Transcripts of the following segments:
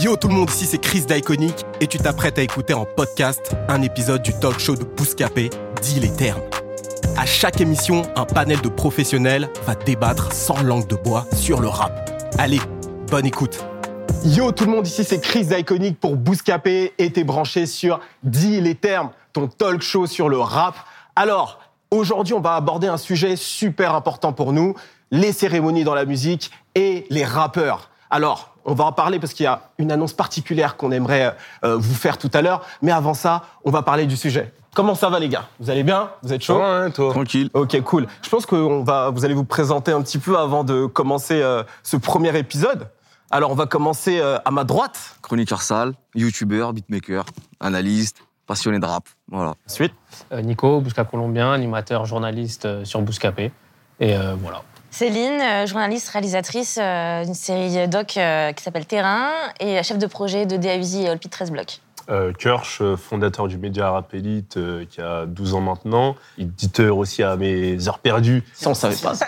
Yo tout le monde, ici c'est Chris d'Iconic et tu t'apprêtes à écouter en podcast un épisode du talk show de Bouscapé, dit les termes. À chaque émission, un panel de professionnels va débattre sans langue de bois sur le rap. Allez, bonne écoute. Yo tout le monde, ici c'est Chris d'Iconic pour Bouscapé et t'es branché sur Dis les termes, ton talk show sur le rap. Alors, aujourd'hui on va aborder un sujet super important pour nous, les cérémonies dans la musique et les rappeurs. Alors, on va en parler parce qu'il y a une annonce particulière qu'on aimerait euh, vous faire tout à l'heure. Mais avant ça, on va parler du sujet. Comment ça va les gars? Vous allez bien? Vous êtes chaud? Ouais, toi? Tranquille. Ok, cool. Je pense que va, vous allez vous présenter un petit peu avant de commencer euh, ce premier épisode. Alors, on va commencer euh, à ma droite. Chroniqueur sale, youtubeur, beatmaker, analyste, passionné de rap. Voilà. Ensuite, Euh, Nico, Bousca Colombien, animateur, journaliste euh, sur Bouscapé. Et euh, voilà. Céline, euh, journaliste, réalisatrice euh, d'une série doc euh, qui s'appelle Terrain et chef de projet de DAUSI et Olpi 13 Blocs. Euh, Kirsch, fondateur du média Rap Elite, euh, qui a 12 ans maintenant. Éditeur aussi à mes heures perdues. ça on savait pas.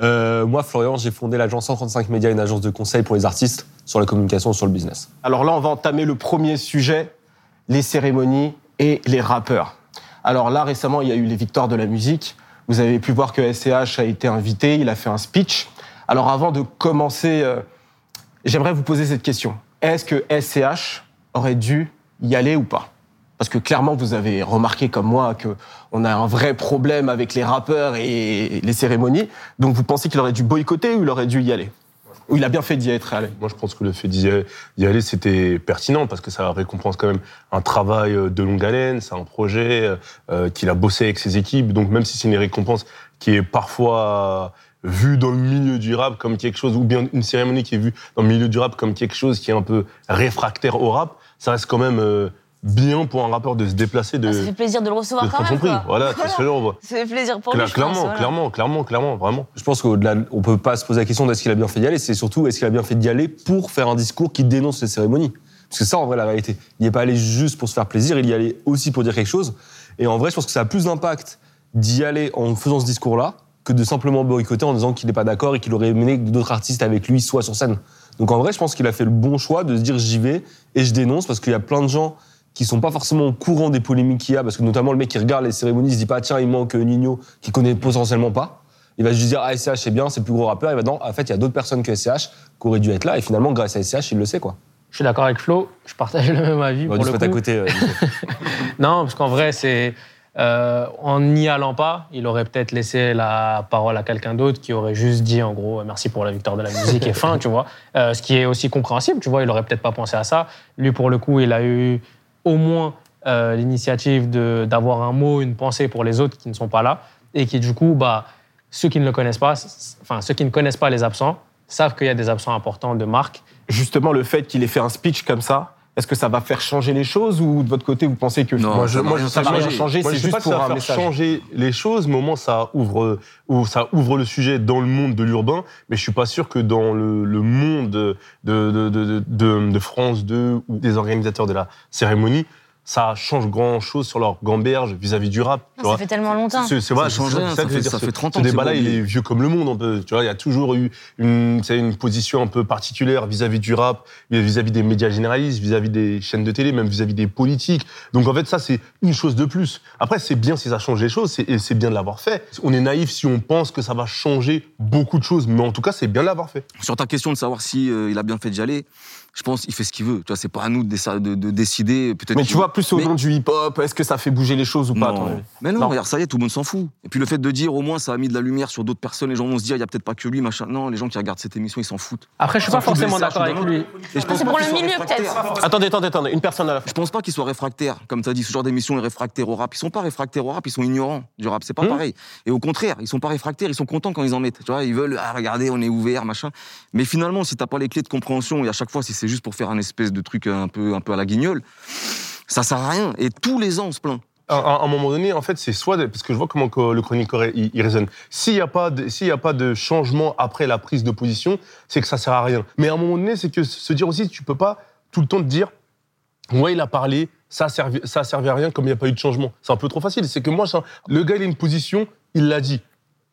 Euh, moi, Florian, j'ai fondé l'agence 135 Médias, une agence de conseil pour les artistes sur la communication, sur le business. Alors là, on va entamer le premier sujet, les cérémonies et les rappeurs. Alors là, récemment, il y a eu les victoires de la musique. Vous avez pu voir que SCH a été invité, il a fait un speech. Alors avant de commencer, euh, j'aimerais vous poser cette question. Est-ce que SCH aurait dû y aller ou pas? Parce que clairement, vous avez remarqué comme moi qu'on a un vrai problème avec les rappeurs et les cérémonies. Donc vous pensez qu'il aurait dû boycotter ou il aurait dû y aller? Il a bien fait d'y être allé Moi, je pense que le fait d'y aller- c'était pertinent parce que ça récompense quand même un travail euh, de longue haleine. C'est un projet euh, qu'il a bossé avec ses équipes. Donc, même si c'est une récompense qui est parfois vue dans le milieu du rap comme quelque chose, ou bien une cérémonie qui est vue dans le milieu du rap comme quelque chose qui est un peu réfractaire au rap, ça reste quand même euh, bien pour un rappeur de se déplacer, de, Ah, ça fait plaisir de le recevoir de quand même. prix. Quoi. Voilà, c'est ce genre. Ça fait plaisir pour Cla- lui. pense, clairement, voilà. clairement, clairement, clairement, vraiment. Je pense qu'au-delà, on peut pas se poser la question d'est-ce qu'il a bien fait d'y aller, c'est surtout est-ce qu'il a bien fait d'y aller pour faire un discours qui dénonce les cérémonies. Parce que ça, en vrai, la réalité. Il n'y est pas allé juste pour se faire plaisir, il y allait aussi pour dire quelque chose. Et en vrai, je pense que ça a plus d'impact d'y aller en faisant ce discours-là que de simplement boycotter en disant qu'il n'est pas d'accord et qu'il aurait mené d'autres artistes avec lui, soit sur scène. Donc en vrai, je pense qu'il a fait le bon choix de se dire j'y vais et je dénonce parce qu'il y a plein de gens qui sont pas forcément au courant des polémiques qu'il y a, parce que notamment le mec qui regarde les cérémonies, il se dit pas tiens, il manque Nino, qui connaît potentiellement pas. Il va juste dire ah SCH c'est bien, c'est le plus gros rappeur. Il va non, en fait il y a d'autres personnes que SCH qui auraient dû être là et finalement grâce à SCH il le sait quoi. Je suis d'accord avec Flo, je partage le même avis. On va pour le mettre à coup. côté. euh. Non, parce qu'en vrai, c'est. euh, en n'y allant pas, il aurait peut-être laissé la parole à quelqu'un d'autre qui aurait juste dit en gros merci pour la victoire de la musique et fin, tu vois. Euh, ce qui est aussi compréhensible, tu vois. Il aurait peut-être pas pensé à ça. Lui, pour le coup, il a eu au moins euh, l'initiative d'avoir un mot, une pensée pour les autres qui ne sont pas là et qui du coup, bah, ceux qui ne le connaissent pas, enfin ceux qui ne connaissent pas les absents savent qu'il y a des absents importants de marque. Justement, le fait qu'il ait fait un speech comme ça, est-ce que ça va faire changer les choses ou de votre côté, vous pensez que Non, Moi, je, moi, je- ça va changer. rien changer, Moi, c'est juste pas pour ça va un faire message changer les choses, mais au moins ça ouvre, ou ça ouvre le sujet dans le monde de l'urbain. Mais je suis pas sûr que dans le, le monde de, de, de, de, de- de France 2 ou des organisateurs de la cérémonie, ça change grand chose sur leur gamberge vis-à-vis du rap. tu Non, vois. ça fait tellement longtemps. C'est c'est vrai, Ça change rien, ça ça fait- ça Ce- fait 30 ce ans c'est débat-là, il est vieux comme le monde, un peu. Tu vois, il y a toujours eu une, position un peu particulière vis-à-vis du rap, vis-à-vis des médias généralistes, vis-à-vis des chaînes de télé, même vis-à-vis des politiques. Donc en fait, ça, c'est une chose de plus. Après, c'est bien si ça change les choses, c'est- et c'est bien de l'avoir fait. On est naïf si on pense que ça va changer beaucoup de choses, mais en tout cas, c'est bien de l'avoir fait. Sur ta question de savoir si euh, il a bien fait d'y aller, je pense qu'il fait ce qu'il veut. Tu vois, c'est pas à nous de, déci- de- de décider. Peut-être. Mais tu vois, plus au Mais- nom du hip-hop, est-ce que ça fait bouger les choses ou pas non. Mais non, Non. regarde, ça y est, tout le monde s'en fout. Et puis le fait de dire, au moins, ça a mis de la lumière sur d'autres personnes. Les gens vont se dire, il y a peut-être pas que lui, machin. Non, les gens qui regardent cette émission, ils s'en foutent. Après, je suis pas forcément d'accord avec lui. Et je pense C'est pour le milieu, peut-être. Attendez, attendez, attendez, une personne à la fin. Je pense pas qu'ils soient réfractaires. Comme tu as dit, ce genre d'émission est réfractaire au rap. Ils sont pas réfractaires au rap, ils sont ignorants du rap. C'est pas Hmm. pareil. Et au contraire, ils sont pas réfractaires, ils sont contents quand ils en mettent. Tu vois, ils veulent, ah, regardez, on est ouvert, machin. Mais finalement, si t'as pas les clés de compréhension, et à chaque fois, si c'est juste pour faire un espèce de truc un peu, un peu à la guignole, ça sert à rien. Et tous les ans, on se plaint. À, un moment donné, en fait, c'est soit de- parce que je vois comment le chroniqueur il, il raisonne. S'il n'y a pas de, a pas de changement après la prise de position, c'est que ça sert à rien. Mais à un moment donné, c'est que se dire aussi, tu peux pas tout le temps te dire, ouais, il a parlé, ça a servi, ça a servi à rien, comme il n'y a pas eu de changement. C'est un peu trop facile. C'est que moi, ça- le gars, il a une position, il l'a dit.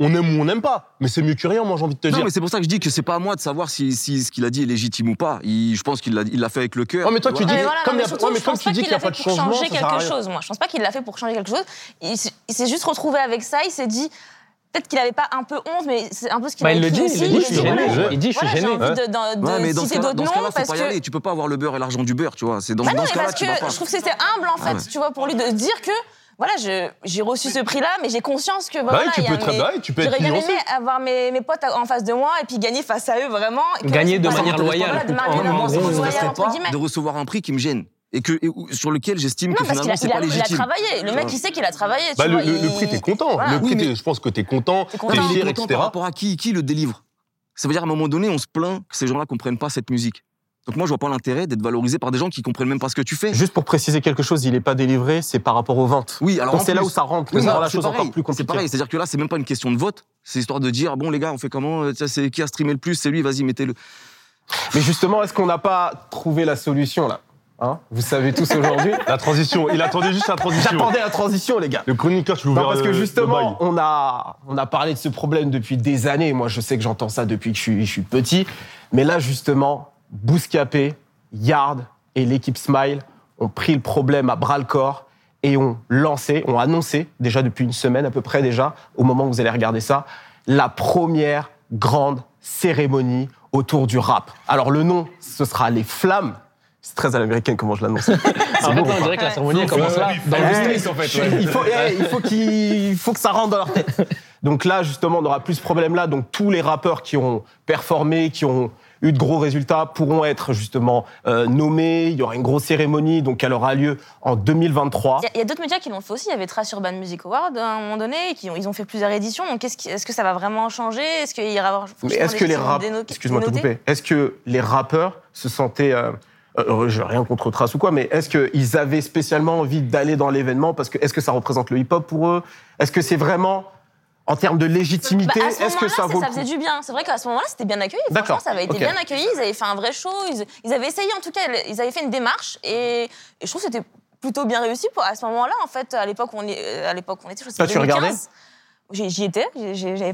On aime ou on n'aime pas, mais c'est mieux que rien. Moi, j'ai envie de te Non, dire. mais c'est pour ça que je dis que c'est pas à moi de savoir si, si ce qu'il a dit est légitime ou pas. Il- je pense qu'il l'a il l'a fait avec le cœur. Ouais, mais toi, tu dis- comme non, tu pas dis qu'il qu'il y a l'a pas fait de changement, changer quelque chose. Moi, je pense pas qu'il l'a fait pour changer quelque chose. Il, s'est juste retrouvé avec ça. Il s'est dit. Peut-être qu'il avait pas un peu honte, mais c'est un peu ce qu'il Bah, a il le dit, aussi. il le dit, je suis gêné. Il dit, je suis gêné. envie de, de- de Ouais, mais dans citer d'autres noms parce pas y que. aller. Tu peux pas avoir le beurre et l'argent du beurre, tu vois. C'est dans, Bah dans non, ce mais cas-là, je trouve que c'était humble en fait, Ah ouais. tu vois, pour lui de dire que voilà, j'ai reçu ce prix-là, mais j'ai conscience que bah, Bah voilà, oui, tu il y a peux très mes- bien, tu peux être aimé avoir mes, mes potes en face de moi et puis gagner face à eux vraiment. Gagner de manière loyale. de recevoir un prix qui me gêne. Et que, et sur lequel j'estime Non, que parce qu'il finalement, a, c'est il a- pas il a légitime. travaillé. Le mec, il sait qu'il a travaillé. tu Bah, le, vois, le- il- le prix, t'es content. Voilà. Le prix, Oui, mais- t'es- je pense que t'es content. T'es fier, content etc. par rapport à qui, qui le délivre? Ça veut dire à un moment donné, on se plaint que ces gens-là comprennent pas cette musique. Donc moi, je vois pas l'intérêt d'être valorisé par des gens qui comprennent même pas ce que tu fais. Juste pour préciser quelque chose, il n'est pas délivré, c'est par rapport aux ventes. Oui, alors c'est là où ça rentre, Oui, ça rend la c'est chose pareil, encore plus C'est compliquée. pareil, c'est-à-dire que là, c'est même pas une question de vote. C'est histoire de dire, bon les gars, on fait comment Euh, C'est qui a streamé le plus C'est lui, vas-y, mettez-le. Mais justement, est-ce qu'on n'a pas trouvé la solution là? Hein? Vous savez tous aujourd'hui. La transition, il attendait juste la transition. J'attendais la transition, les gars. Le chroniqueur, tu Non, l'ouvres parce que justement, on a, on a parlé de ce problème depuis des années. Moi, je sais que j'entends ça depuis que je suis, je suis petit. Mais là, justement, Bouscapé, Yard et l'équipe Smile ont pris le problème à bras-le-corps et ont lancé, ont annoncé, déjà depuis une semaine à peu près déjà, au moment où vous allez regarder ça, la première grande cérémonie autour du rap. Alors, le nom, ce sera les Flammes. C'est très à l'américaine comment je l'annonce. En fait, on dirait que la cérémonie commence là. Dans le street, en fait. Il faut, eh, il faut qu'il il faut que ça rentre dans leur tête. Donc là, justement, on n'aura plus ce problème-là. Donc tous les rappeurs qui ont performé, qui ont eu de gros résultats, pourront être justement euh, nommés. Il y aura une grosse cérémonie, donc elle aura lieu en 2023. Il y a, d'autres médias qui l'ont fait aussi. Il y avait Trace Urban Music Award à un moment donné, qui ont, ils ont fait plusieurs éditions. Donc est-ce que, est-ce que ça va vraiment changer? Est-ce qu'il y aura Mais est-ce que les rappeurs, excuse-moi de te couper, est-ce que les rappeurs se sentaient, euh, euh, rien contre Trace ou quoi, mais est-ce qu'ils avaient spécialement envie d'aller dans l'événement? Parce que est-ce que ça représente le hip-hop pour eux? Est-ce que c'est vraiment en termes de légitimité, Bah, est-ce que ça vaut ça faisait du bien. C'est vrai qu'à ce moment-là, c'était bien accueilli. D'accord, Franchement, ça avait été bien accueilli. Ils avaient fait un vrai show. Ils, ils avaient essayé, en tout cas, ils avaient fait une démarche. Et, et je trouve que c'était plutôt bien réussi pour, à ce moment-là. En fait, à l'époque où on, est- euh, à l'époque on était, je sais Toi, pas, tu regardais? 2015. J'y étais,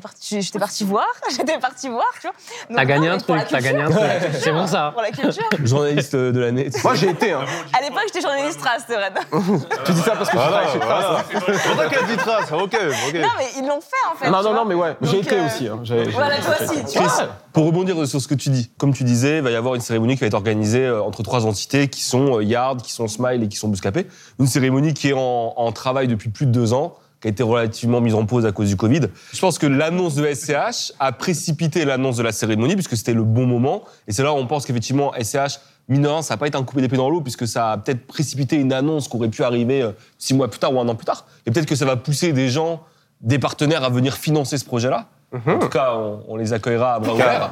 parti- j'étais partie voir, j'étais partie voir, tu vois. T'as gagné un truc, t'as gagné un truc. C'est bon ça. Pour la culture. Journaliste de l'année. Moi, j'ai été. Hein. À l'époque, j'étais journaliste trace, c'est vrai. Tu dis ça parce que tu Voilà, travailles chez Trace. voilà. hein. C'est pour ça qu'elle dit trace. Ok, ok. Non, mais ils l'ont fait, en fait. Non, tu non, non, mais ouais, j'ai été euh, aussi. hein. Voilà, toi aussi, tu Chris, vois. pour rebondir sur ce que tu dis, comme tu disais, il va y avoir une cérémonie qui va être organisée euh, entre trois entités qui sont euh, Yard, qui sont Smile et qui sont Bouscapé. Une cérémonie qui est en travail depuis plus de deux ans, qui a été relativement mise en pause à cause du Covid. Je pense que l'annonce de SCH a précipité l'annonce de la cérémonie puisque c'était le bon moment. Et c'est là où on pense qu'effectivement, SCH, mine de rien, ça n'a pas été un coupé d'épée dans l'eau puisque ça a peut-être précipité une annonce qui aurait pu arriver euh, six mois plus tard ou un an plus tard. Et peut-être que ça va pousser des gens, des partenaires à venir financer ce projet-là. En tout cas, on, on les accueillera à bras ouverts.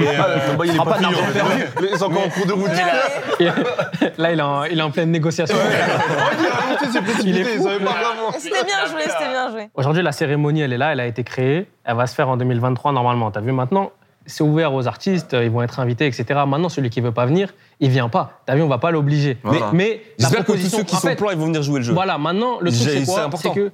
Et, euh, bah, il est pas pas fini. d'argent perdu. Il est encore en cours de route. Là, il est en, il est en pleine négociation. Il pas vraiment. C'était bien joué, c'était bien joué. Aujourd'hui, la cérémonie, elle est là, elle a été créée. Elle va se faire en 2023 normalement. T'as vu maintenant c'est ouvert aux artistes, ils vont être invités, etc. Maintenant, celui qui veut pas venir, il vient pas. T'as vu, on va pas l'obliger. Voilà. Mais, mais la J'espère que tous proposition- ceux qui en sont fait, plans, ils vont venir jouer le jeu. Voilà, maintenant, le truc, J'ai- c'est quoi? Important. C'est que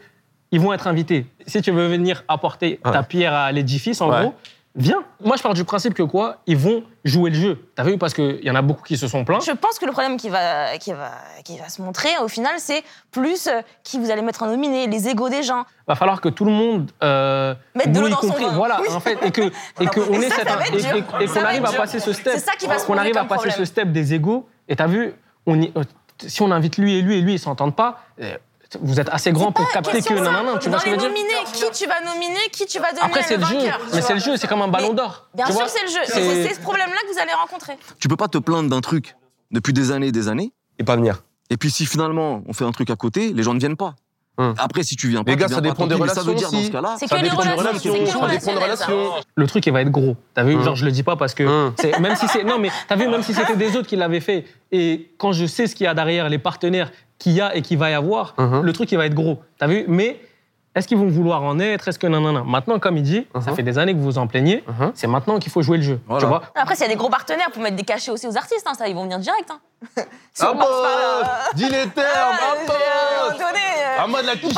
ils vont être invités. Si tu veux venir apporter ta pierre à l'édifice, en Ouais. gros, viens. Moi, je pars du principe que quoi? Ils vont jouer le jeu. T'as vu? Parce qu'il y en a beaucoup qui se sont plaints. Je pense que le problème qui va, qui va, qui va se montrer au final, c'est plus euh, qui vous allez mettre en nominé, les égos des gens. va falloir que tout le monde, euh, Mette de l'eau y dans son vin. voilà, Oui. en fait, et que et que Et ça, cette ça et- qu'on arrive à dur. passer ce step, C'est ça qui va se qu'on arrive à passer problème. ce step des égos. Et t'as vu, on y- euh, si on invite lui et lui et lui ils s'entendent pas, euh, vous êtes assez grand pour capter que non non non, tu vois ce que les je veux dire nominés, qui tu vas nominer, qui tu vas donner Après c'est le jeu, mais c'est le jeu, c'est comme un ballon d'or. Bien sûr, c'est le jeu. C'est ce problème-là que vous allez rencontrer. Tu peux pas te plaindre d'un truc depuis des années et des années. Et pas venir. Et puis si finalement on fait un truc à côté, les gens ne viennent pas. Hum. Après, si tu viens pas, Les gars, tu viens ça dépend des mais Ça veut relations dire dans ce cas-là. C'est Ça que les relations, relations, ça dépend des relations. le truc il va être gros. T'as vu, Hum. genre je le dis pas parce que Hum. c'est même si c'est non mais t'as vu même si c'était des autres qui l'avaient fait et quand je sais ce qu'il y a derrière les partenaires qu'il y a et qu'il va y avoir, le truc il va être gros. T'as vu? Mais est-ce qu'ils vont vouloir en être? Est-ce que non non non Maintenant comme il dit, ça fait des années que vous vous en plaignez. C'est maintenant qu'il faut jouer le jeu. Voilà. Tu vois? Après, s'il y a des gros partenaires pour mettre des cachets aussi aux artistes, hein, ça, ils vont venir direct. Hein. Si Ah on là, euh, Dis les termes, ah, ah à euh, Ah moi de la wesh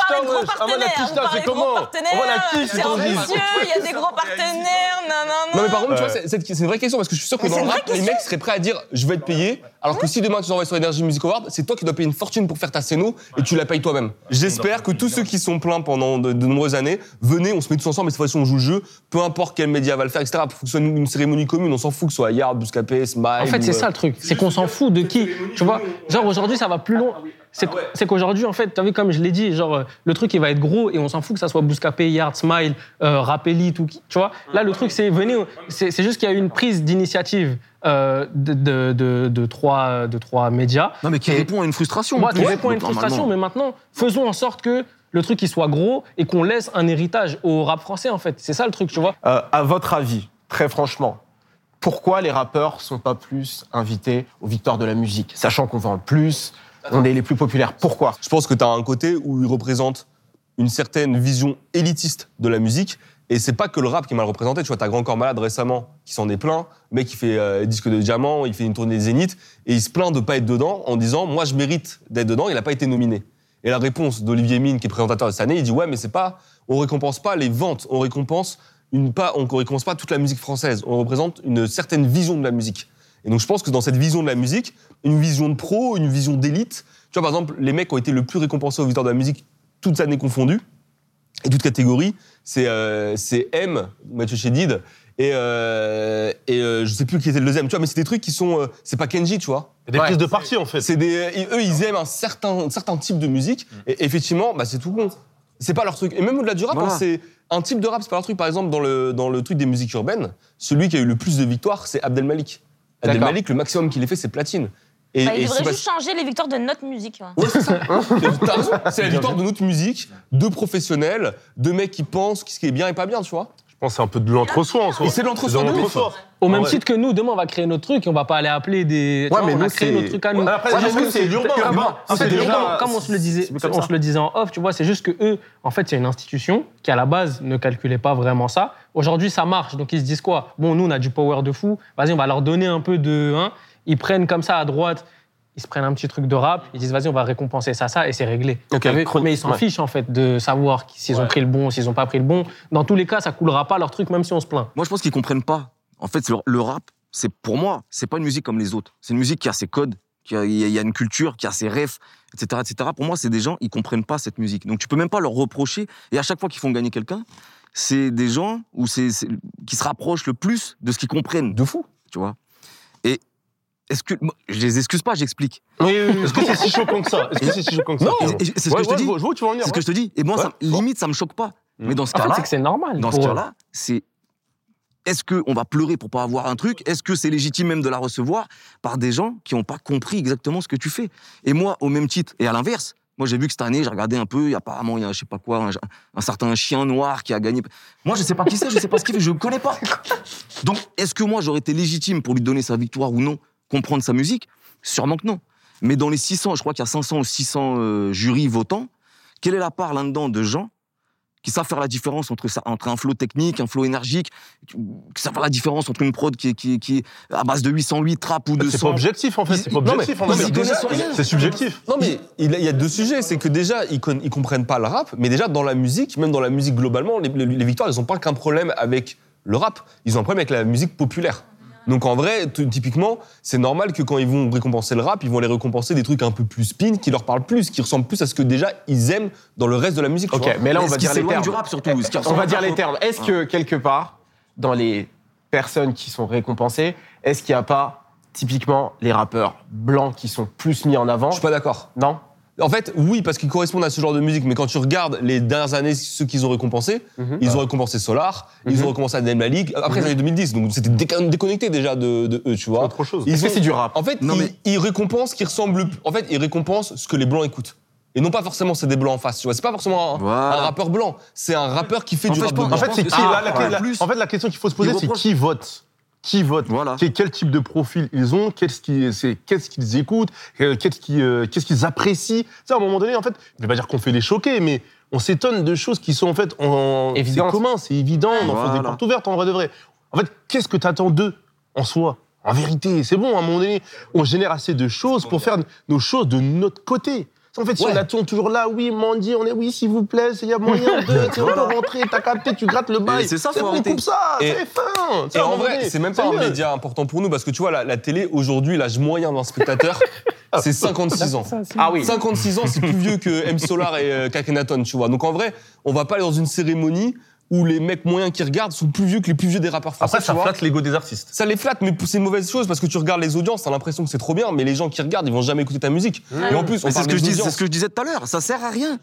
Ah moi de la quicheta, parlez c'est comment On va la quiche, c'est ton il y a des gros partenaires, non, non, non. Non mais par contre, tu vois, Ouais. c'est c'est- c'est une vraie question parce que je suis sûr que Mais dans le rap, les mecs seraient prêts à dire je vais être payé, alors que si demain tu t'envoies sur Energy Music Award, c'est toi qui dois payer une fortune pour faire ta scéno et tu la payes toi-même. J'espère que tous ceux qui sont plaints pendant de, de nombreuses années, venez, on se met tous ensemble et cette fois-ci on joue le jeu, peu importe quel média va le faire, etc. Faut que ce soit une, une cérémonie commune, on s'en fout que ce soit Yard, Bouscapé, Smile. En fait, c'est ou, euh, ça le truc. C'est qu'on s'en fout de qui. Tu vois Genre aujourd'hui, ça va plus loin. C'est Ah c'est qu'aujourd'hui, en fait, tu as vu, comme je l'ai dit, genre, euh, le truc, il va être gros et on s'en fout que ça soit Bouscapé, Yard, Smile, euh, Rapelli, tout qui. Tu vois Là, le truc, c'est venez. C'est juste qu'il y a eu une prise d'initiative euh, de, de, de, de trois, de trois médias. Non, mais qui Et- répond à une frustration. Moi, qui répond à une frustration, mais maintenant, faisons en sorte que le truc, il soit gros et qu'on laisse un héritage au rap français, en fait. C'est ça le truc, tu vois Euh, à votre avis, très franchement, pourquoi les rappeurs sont pas plus invités aux victoires de la musique Sachant qu'on vend le plus, on est les plus populaires. Pourquoi? Je pense que tu as un côté où il représente une certaine vision élitiste de la musique. Et c'est pas que le rap qui est mal représenté. Tu vois, t'as Grand Corps Malade récemment qui s'en est plein. Le mec, il fait euh, disque de diamant, il fait une tournée Zénith. Et il se plaint de pas être dedans en disant Moi, je mérite d'être dedans. Il n'a pas été nominé. Et la réponse d'Olivier Mine, qui est présentateur de cette année, il dit Ouais, mais c'est pas. On récompense pas les ventes. On récompense, une, pas, on récompense pas toute la musique française. On représente une certaine vision de la musique. Et donc, je pense que dans cette vision de la musique, une vision de pro, une vision d'élite, tu vois, par exemple, les mecs ont été le plus récompensés aux victoires de la musique, toutes années confondues, et toutes catégories, c'est euh, c'est M, Mathieu Chédid, et, euh, et euh, je sais plus qui était le deuxième, tu vois, mais c'est des trucs qui sont. euh, c'est pas Kenji, tu vois. Des prises de parti en fait. C'est des, et eux, ils aiment un certain, un certain type de musique, et effectivement, bah, c'est tout con. C'est pas leur truc. Et même au-delà du rap, Voilà. hein, c'est un type de rap, c'est pas leur truc. Par exemple, dans le, dans le truc des musiques urbaines, celui qui a eu le plus de victoires, c'est Abdel Malik. Abdel. Malik, le maximum qu'il ait fait, c'est platine. Et, Bah, il devrait pas- juste changer les victoires de notre musique. ouais. Ouais, c'est ça. T'as raison. C'est la victoire de notre musique, de professionnels, de mecs qui pensent ce qui est bien et pas bien, tu vois. Je pense que c'est un peu de l'entre-soi en soi. Et c'est de l'entre-soi de ouf. l'entre-soi. Au même Ah ouais. titre que nous, demain, on va créer notre truc et on va pas aller appeler des. Ouais, vois, mais on va créer notre truc à nous. Après, c'est urbain. C'est déjà- comme, comme on se le disait, on se le disait en off, tu vois, c'est juste que eux, en fait, c'est une institution qui à la base ne calculait pas vraiment ça. Aujourd'hui, ça marche, donc ils se disent quoi? Bon, nous, on a du power de fou. Vas-y, on va leur donner un peu de, hein. Ils prennent comme ça à droite. Ils se prennent un petit truc de rap, ils disent vas-y, on va récompenser ça, ça, et c'est réglé. Mais ils s'en ouais. fichent en fait de savoir s'ils ont pris le bon, s'ils ont pas pris le bon. Dans tous les cas, ça coulera pas leur truc, même si on se plaint. Moi, je pense qu'ils comprennent pas. En fait, le, rap, c'est pour moi, c'est pas une musique comme les autres. C'est une musique qui a ses codes, qui a, y une culture, qui a ses refs, etc., etc. Pour moi, c'est des gens, ils comprennent pas cette musique. Donc, tu peux même pas leur reprocher. Et à chaque fois qu'ils font gagner quelqu'un, c'est des gens où c'est- qui se rapprochent le plus de ce qu'ils comprennent. De fou. Tu vois? Moi, je les excuse pas, j'explique. Oui, oui, oui. Est-ce que c'est si choquant que ça? Est-ce que c'est si choquant que ça? Et- finalement et c'est ce Ouais, que je te ouais, dis. vois- Je vois où tu vas en venir. C'est ce que je te dis. Et moi, Ouais, ça- bon. limite, ça me choque pas. Mais dans ce En fait, cas-là, c'est que c'est normal. dans ce cas-là, c'est est-ce qu'on va pleurer pour pas avoir un truc? Est-ce que c'est légitime même de la recevoir par des gens qui n'ont pas compris exactement ce que tu fais? Et moi, au même titre, et à l'inverse, moi j'ai vu que cette année, j'ai regardé un peu, et apparemment il y a je sais pas quoi, un, un certain chien noir qui a gagné. Moi je sais pas qui c'est, je sais pas ce qu'il fait, je le connais pas. Donc est-ce que moi j'aurais été légitime pour lui donner sa victoire ou non, comprendre sa musique? Sûrement que non. Mais dans les 600, je crois qu'il y a 500 ou 600 euh, jurys votants, quelle est la part là-dedans de gens qui savent faire la différence entre, ça, entre un flow technique, un flow énergique, qui savent faire la différence entre une prod qui est, qui est- qui est à base de 808 trap ou 200. C'est pas objectif en fait. C'est pas objectif C'est subjectif. Non, mais il il y a deux sujets. C'est que déjà, ils, con- ils comprennent pas le rap, mais déjà, dans la musique, même dans la musique globalement, les, les- les victoires, elles ont pas qu'un problème avec le rap. Ils ont un problème avec la musique populaire. Donc en vrai, typiquement, c'est normal que quand ils vont récompenser le rap, ils vont les récompenser des trucs un peu plus spin, qui leur parlent plus, qui ressemblent plus à ce que déjà ils aiment dans le reste de la musique. Ok, mais là, on va dire les termes. du rap surtout. On va dire les termes. Est-ce que quelque part, dans les personnes qui sont récompensées, est-ce qu'il n'y a pas typiquement les rappeurs blancs qui sont plus mis en avant? Je suis pas d'accord. Non? En fait, oui, parce qu'ils correspondent à ce genre de musique, mais quand tu regardes les dernières années, ceux qu'ils ont récompensés, Mhm. ils ont récompensé Solar, ils Mhm. ont récompensé Adem Malik, après les années 2010, donc c'était déconnecté déjà de, de eux, tu vois. autre chose. Ils ont- c'est du rap? En fait, Non, ils, mais- ils récompensent ce qui ressemble. En fait, ils récompensent ce que les blancs écoutent. Et non pas forcément c'est des blancs en face, tu vois. C'est pas forcément un, Voilà. un rappeur blanc, c'est un rappeur qui fait En du fait, rap de blanc. En fait, qui c'est- la- la- la- plus. En fait, la question qu'il faut se poser, c'est qui vote? Qui vote Voilà. Quel, quel type de profil ils ont Qu'est-ce qu'ils c'est- qu'est-ce qu'ils écoutent euh, Qu'est-ce qu'ils euh, qu'est-ce qu'ils apprécient Tu sais, à un moment donné, en fait, je vais pas dire qu'on fait les choquer, mais on s'étonne de choses qui sont en fait en c'est commun, c'est évident, on enfonce des Voilà. portes ouvertes en vrai de vrai. En fait, qu'est-ce que tu attends d'eux en soi? En vérité, c'est bon, à un moment donné, on génère assez de choses pour faire nos choses de notre côté. En fait, si Ouais. on attend toujours là, oui, Mandy, on est, oui, s'il vous plaît, il y a moyen de, tu peut rentrer, t'as capté, tu grattes le bail. c'est ça, faut bon, arrêter. coupe ça, c'est fin. Et en vrai, c'est même pas un mieux. média important pour nous parce que tu vois, la, la télé aujourd'hui, l'âge moyen d'un spectateur, c'est 56 ans. Ah oui. 56 ans, c'est plus vieux que M Solar et euh, Kakenaton, tu vois. Donc en vrai, on va pas aller dans une cérémonie où les mecs moyens qui regardent sont plus vieux que les plus vieux des rappeurs français. Après, ça flatte l'ego des artistes. Ça les flatte, mais c'est une mauvaise chose parce que tu regardes les audiences, t'as l'impression que c'est trop bien, mais les gens qui regardent, ils vont jamais écouter ta musique. Et en plus, on Mais c'est parle ce, que je dis- c'est ce que je disais tout à l'heure. Ça sert à rien.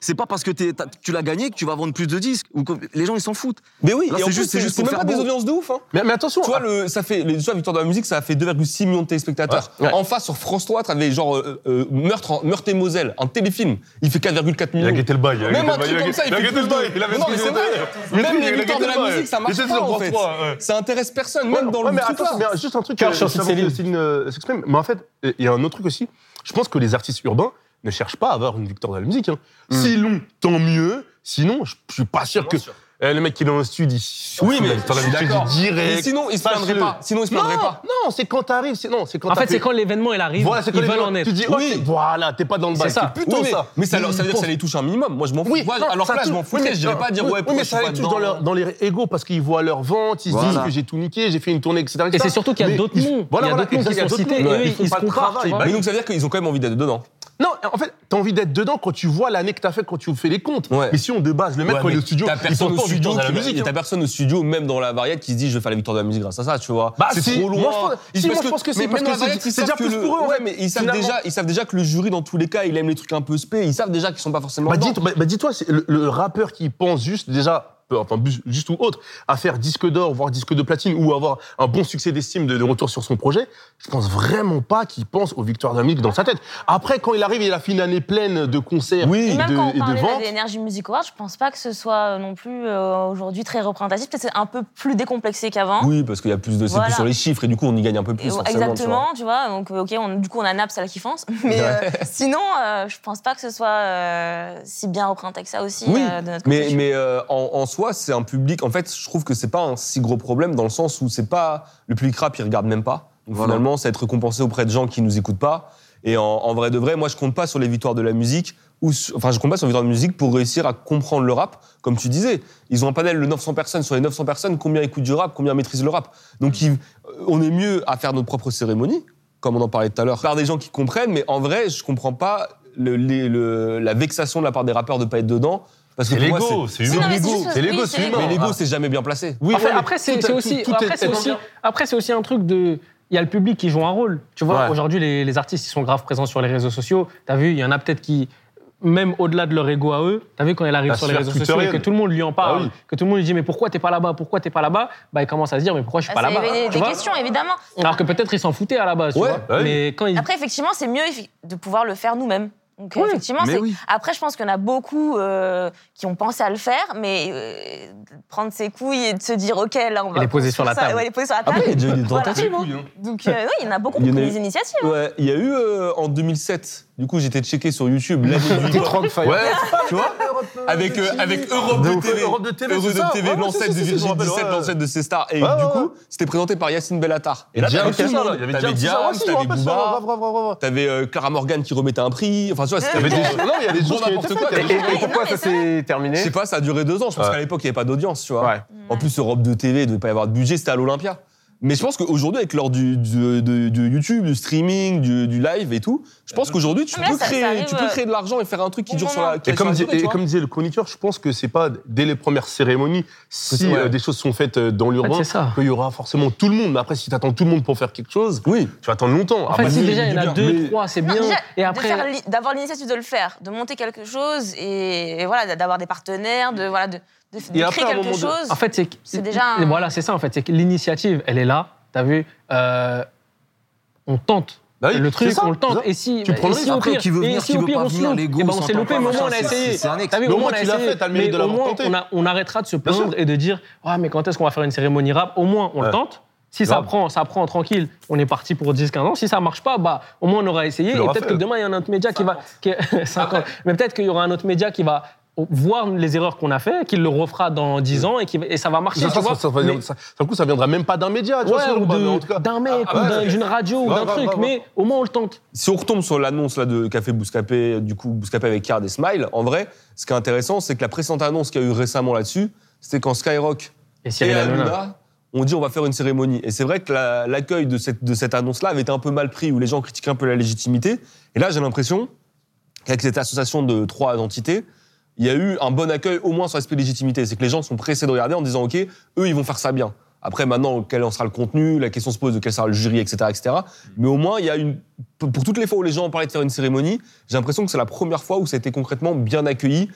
C'est pas parce que tu l'as gagné que tu vas vendre plus de disques. Ou que les gens, ils s'en foutent. Mais oui, Là, et en c'est plus, juste- c'est juste c'est pour même faire pas des audiences de ouf. Hein. Mais, mais attention, Tu vois, le, ça fait, les, tu vois, Victoire de la musique, ça a fait 2,6 millions de téléspectateurs. Ouais. Ouais. En face, sur France 3, t'avais genre euh, euh, Meurtre, en- Meurtre et Moselle, un téléfilm. Il fait 4,4 il millions. a guetté le bail. il a Même un truc il a comme ça, il il a fait guetté plus le bail. Il avait non, mais c'est vrai. Même les il a victoires de la musique, ça marche Il pas en fait. 3, ouais. Ça intéresse personne, même dans le truc juste un truc. Euh, Céline. que Céline euh, s'exprime. Mais en fait, il y a un autre truc aussi. Je pense que les artistes urbains ne cherchent pas à avoir une victoire de la musique. Hein. S'ils l'ont, tant mieux. Sinon, je je suis pas sûr que. Eh, le mec qui est dans le studio, il. Oui, mais dans la je suis musique, d'accord. il dirait. Mais sinon, il se plaindrait pas. Sinon, il se plaindrait pas. Non, c'est quand t'arrives. C'est non, c'est quand En fait, c'est quand l'événement il arrive, Voilà, c'est quand ils veulent en être. Tu dis, Oui. voilà, t'es pas dans le bail. C'est ça. plutôt Oui, mais, ça. mais ça, leur- ça veut dire que ça les touche un minimum. Moi, je m'en fous. Oui, Moi, non, à leur ça place, je m'en oui, foutrais. mais- Je dirais pas dire, oui, ouais, oui, mais ça pas les touche dans leur, dans les égos parce qu'ils voient leur vente, ils se disent que j'ai tout niqué, j'ai fait une tournée, etc. Et c'est surtout qu'il y a Mais d'autres noms. Voilà, Il y a d'autres noms qui sont il y a d'autres cités, Ils font pas le travail. Bah, Mais donc, ça veut dire qu'ils ont quand même envie d'être dedans. Non, en fait, t'as envie d'être dedans quand tu vois l'année que t'as fait quand tu fais les comptes. Ouais. Mais si on de base, le mec, Ouais, quand il est au studio, il personne au studio de la musique. hein. t'as personne au studio, même dans la variette, qui se dit je vais faire la victoire de la musique grâce à ça, tu vois. Bah, c'est si, trop loin. moi, je pense- si, moi, je pense que parce même la variette, c'est- c'est déjà plus pour eux, Ouais, mais ils savent déjà, ils savent déjà que le jury dans tous les cas, il aime les trucs un peu spé. Ils savent déjà qu'ils sont pas forcément. Bah, bah, bah, dis-toi, c'est le, rappeur qui pense juste déjà, enfin juste ou autre, à faire disque d'or, voire disque de platine, ou avoir un bon succès d'estime de, de retour sur son projet, je pense vraiment pas qu'il pense aux victoires musique dans sa tête. Après, quand il arrive, il a fait une année pleine de concerts Oui. et, Et même de, quand on et de ventes. des Energy Music Awards, je pense pas que ce soit non plus euh, aujourd'hui très représentatif. Peut-être c'est un peu plus décomplexé qu'avant. Oui, parce qu'il y a plus de, c'est Voilà. plus sur les chiffres et du coup on y gagne un peu plus. euh, forcément, tu vois. exactement, tu vois. Donc, euh, ok, on- du coup, on a Naps à la kiffance. Mais euh, sinon, euh, je pense pas que ce soit euh, si bien représenté que ça aussi Oui, euh, de notre côté. Mais, mais euh, en, en soi, c'est un public. En fait, je trouve que c'est pas un si gros problème dans le sens où c'est pas le public rap, il regarde même pas. Donc Voilà. finalement, c'est être récompensé auprès de gens qui nous écoutent pas. Et en, en vrai de vrai, moi, je compte pas sur les victoires de la musique. Ou sur- enfin, je compte pas sur les victoires de la musique pour réussir à comprendre le rap, comme tu disais. Ils ont un panel de 900 personnes. Sur les 900 personnes, combien écoutent du rap, combien maîtrisent le rap? Donc, ils- euh, on est mieux à faire notre propre cérémonie, comme on en parlait tout à l'heure, par des gens qui comprennent. Mais en vrai, je comprends pas le- les- le- la vexation de la part des rappeurs de pas être dedans. Parce que C'est l'ego, c'est humain. c'est l'ego, c'est oui, l'ego, c'est c'est l'ego. humain. mais l'ego, c'est jamais bien placé. Oui, Après, ouais, mais après, c'est aussi, après, aussi, un truc de. Il y a le public qui joue un rôle. Tu vois, Ouais. aujourd'hui, les, les artistes, ils sont grave présents sur les réseaux sociaux. T'as vu, il y en a peut-être qui, même au-delà de leur ego à eux, t'as vu quand il arrive sur les réseaux sociaux et que tout le monde lui en parle, Ah oui. que tout le monde lui dit mais pourquoi t'es pas là-bas, pourquoi t'es pas là-bas, bah il commence à se dire mais pourquoi je suis Ah, pas là-bas. tu des vois questions, évidemment. Alors que peut-être ils s'en foutaient à la base, tu vois. bah oui. Mais quand ils, Après, effectivement, c'est mieux de pouvoir le faire nous-mêmes. Donc, Ouais, effectivement, oui. Après, je pense qu'il y en a beaucoup euh, qui ont pensé à le faire, mais euh, prendre ses couilles et de se dire, OK, là, on va. les poser sur la ça. table. Ouais, les poser sur la table. Après, il y a déjà eu des Voilà. tentatives. hein. Donc, euh, oui, il y en a beaucoup Il y en qui a ont eu- des initiatives. Ouais, il y a eu euh, en 2007, du coup j'étais checké sur YouTube l'année du hip-hop. Ouais, Tu vois? Avec, euh, avec Europe De. TV. Europe de TV, Europe de. TV, l'ancêtre Virgin rappelle, 17, ouais. l'ancêtre de ces stars. Et du coup, c'était présenté par Yacine Bellatar. Et là, t'avais avait T'avais me t'avais euh, Clara Morgan qui remettait un prix. Enfin, tu vois, c'était Il y avait des- vraiment- Non, il y a des choses n'importe quoi. Et, pourquoi ça s'est terminé Je sais pas, ça a duré deux ans. Je pense qu'à l'époque, il n'y avait pas d'audience, tu vois. En plus, Europe de TV, il devait pas y avoir de budget, c'était à l'Olympia. Mais je pense qu'aujourd'hui, avec l'heure du, YouTube, du streaming, du, du live et tout, je pense qu'aujourd'hui, tu, là, peux ça créer, tu peux créer de l'argent et faire un truc qui dure sur la, Et sur comme, la dis- durée, et comme disait le chroniqueur, je pense que c'est pas dès les premières cérémonies, si euh, des choses sont faites euh, dans l'urbain, ça. qu'il y aura forcément tout le monde. Mais après, si tu attends tout le monde pour faire quelque chose, Oui. tu vas attendre longtemps. En fait, Après, si déjà il y en a deux, Mais- trois, c'est bien. déjà, Et après, d'avoir l'initiative de le faire, de monter quelque chose et, et voilà, d'avoir des partenaires, de voilà, de, de, créer quelque moment de- chose. En fait, c'est déjà un- Voilà, c'est ça, en fait. C'est que l'initiative, elle est là. T'as vu Euh, On tente. Bah oui, le truc, c'est ça, on le tente. Et si, Tu prends et le si Après, pire, qui veut et venir, si qui veut pire, pas on se venir, les go, eh ben, on s'est loupé, mais au moins on a essayé. Mais au moins on a tu l'as essayé. fait, t'as le mérite Mais de au l'avoir moins, tenté. on, a- on arrêtera de se plaindre et de dire Ah, mais quand est-ce qu'on va faire une cérémonie rap? Au moins, on le tente. Si ça prend, ça prend tranquille, on est parti pour 10-15 ans. Si ça marche pas, bah, au moins on aura essayé. Tu Et peut-être fait. que demain, il y a un autre média qui va. qui- 50. Mais peut-être qu'il y aura un autre média qui va voir les erreurs qu'on a fait, qu'il le refera dans 10 ans et, et ça va marcher. Ça, tu ça, vois. ça, ça, ça, Mais- ça, ça, du coup, ça viendra même pas d'un média, tu vois, Ouais, sinon, ou de- mais en tout cas. d'un mec, Ah, ou ouais. d'un- d'une radio, ou d'un truc, mais au moins on le tente. Si on retombe sur l'annonce là de Café Bouscapé, du coup Bouscapé avec Card et Smile, en vrai, ce qui est intéressant, c'est que la précédente annonce qu'il y a eu récemment là-dessus, c'était quand Skyrock Et et. Hanouna ont dit on va faire une cérémonie. Et c'est vrai que la- l'accueil de cette, de cette annonce-là avait été un peu mal pris, où les gens critiquaient un peu la légitimité. Et là, j'ai l'impression qu'avec cette association de trois entités, il y a eu un bon accueil au moins sur l'aspect légitimité. C'est que les gens sont pressés de regarder en disant ok, eux ils vont faire ça bien. Après maintenant, quel en sera le contenu, la question se pose de quel sera le jury, etc., etc. Mais au moins, il y a une pour toutes les fois où les gens ont parlé de faire une cérémonie, j'ai l'impression que c'est la première fois où ça a été concrètement bien accueilli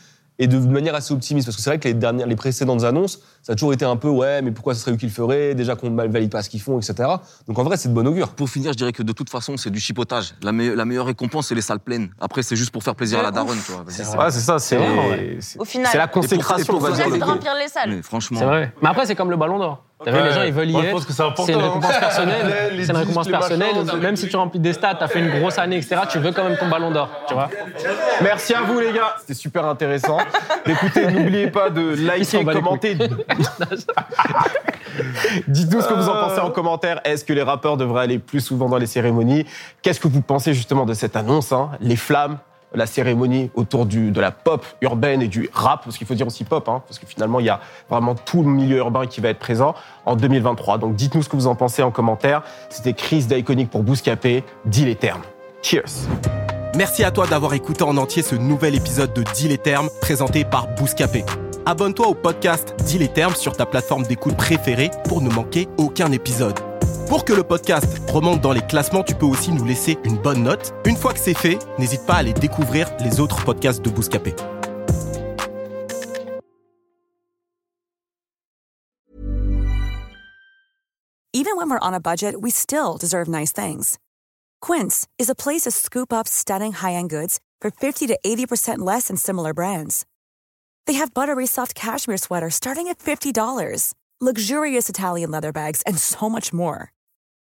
et de manière assez optimiste. Parce que c'est vrai que les, dernières, les précédentes annonces, ça a toujours été un peu ouais, mais pourquoi ce serait eux qui le feraient? Déjà qu'on ne valide pas ce qu'ils font, etc. Donc en vrai, c'est de bon augure. Pour finir, je dirais que de toute façon, c'est du chipotage. La, me- la meilleure récompense, c'est les salles pleines. Après, c'est juste pour faire plaisir à la daronne, tu vois. Vas-y, c'est- Ouais, c'est ça, c'est vrai, ouais. c'est- Au final. c'est la consécration. C'est remplir les salles. Mais franchement. C'est vrai. Mais après, c'est comme le ballon d'or. T'as vu, les gens, ils veulent y Moi, je être. pense que c'est important, C'est une hein. récompense personnelle. Les- C'est une récompense personnelle. Même si tu remplis des stats, t'as fait une grosse année, etc., tu veux quand même ton ballon d'or. Tu vois Merci à vous les gars, c'était super intéressant. Écoutez, n'oubliez pas de liker, on bat les commenter. Dites-nous ce que vous en pensez en commentaire. Est-ce que les rappeurs devraient aller plus souvent dans les cérémonies? Qu'est-ce que vous pensez justement de cette annonce hein? Les flammes, la cérémonie autour de la pop urbaine et du rap, parce qu'il faut dire aussi pop, hein, parce que finalement il y a vraiment tout le milieu urbain qui va être présent en 2023. Donc dites-nous ce que vous en pensez en commentaire. C'était Chris d'Iconic pour Bouscapé. Dis les termes. Cheers Merci à toi d'avoir écouté en entier ce nouvel épisode de Deal les termes présenté par Bouscapé. Abonne-toi au podcast Deal les termes sur ta plateforme d'écoute préférée pour ne manquer aucun épisode. Pour que le podcast remonte dans les classements, tu peux aussi nous laisser une bonne note. Une fois que c'est fait, n'hésite pas à aller découvrir les autres podcasts de Bouscapé. Even when we're on a budget, we still deserve nice things. Quince is a place to scoop up stunning high-end goods for 50 to 80% less than similar brands. They have buttery soft cashmere sweaters starting at $50, luxurious Italian leather bags, and so much more.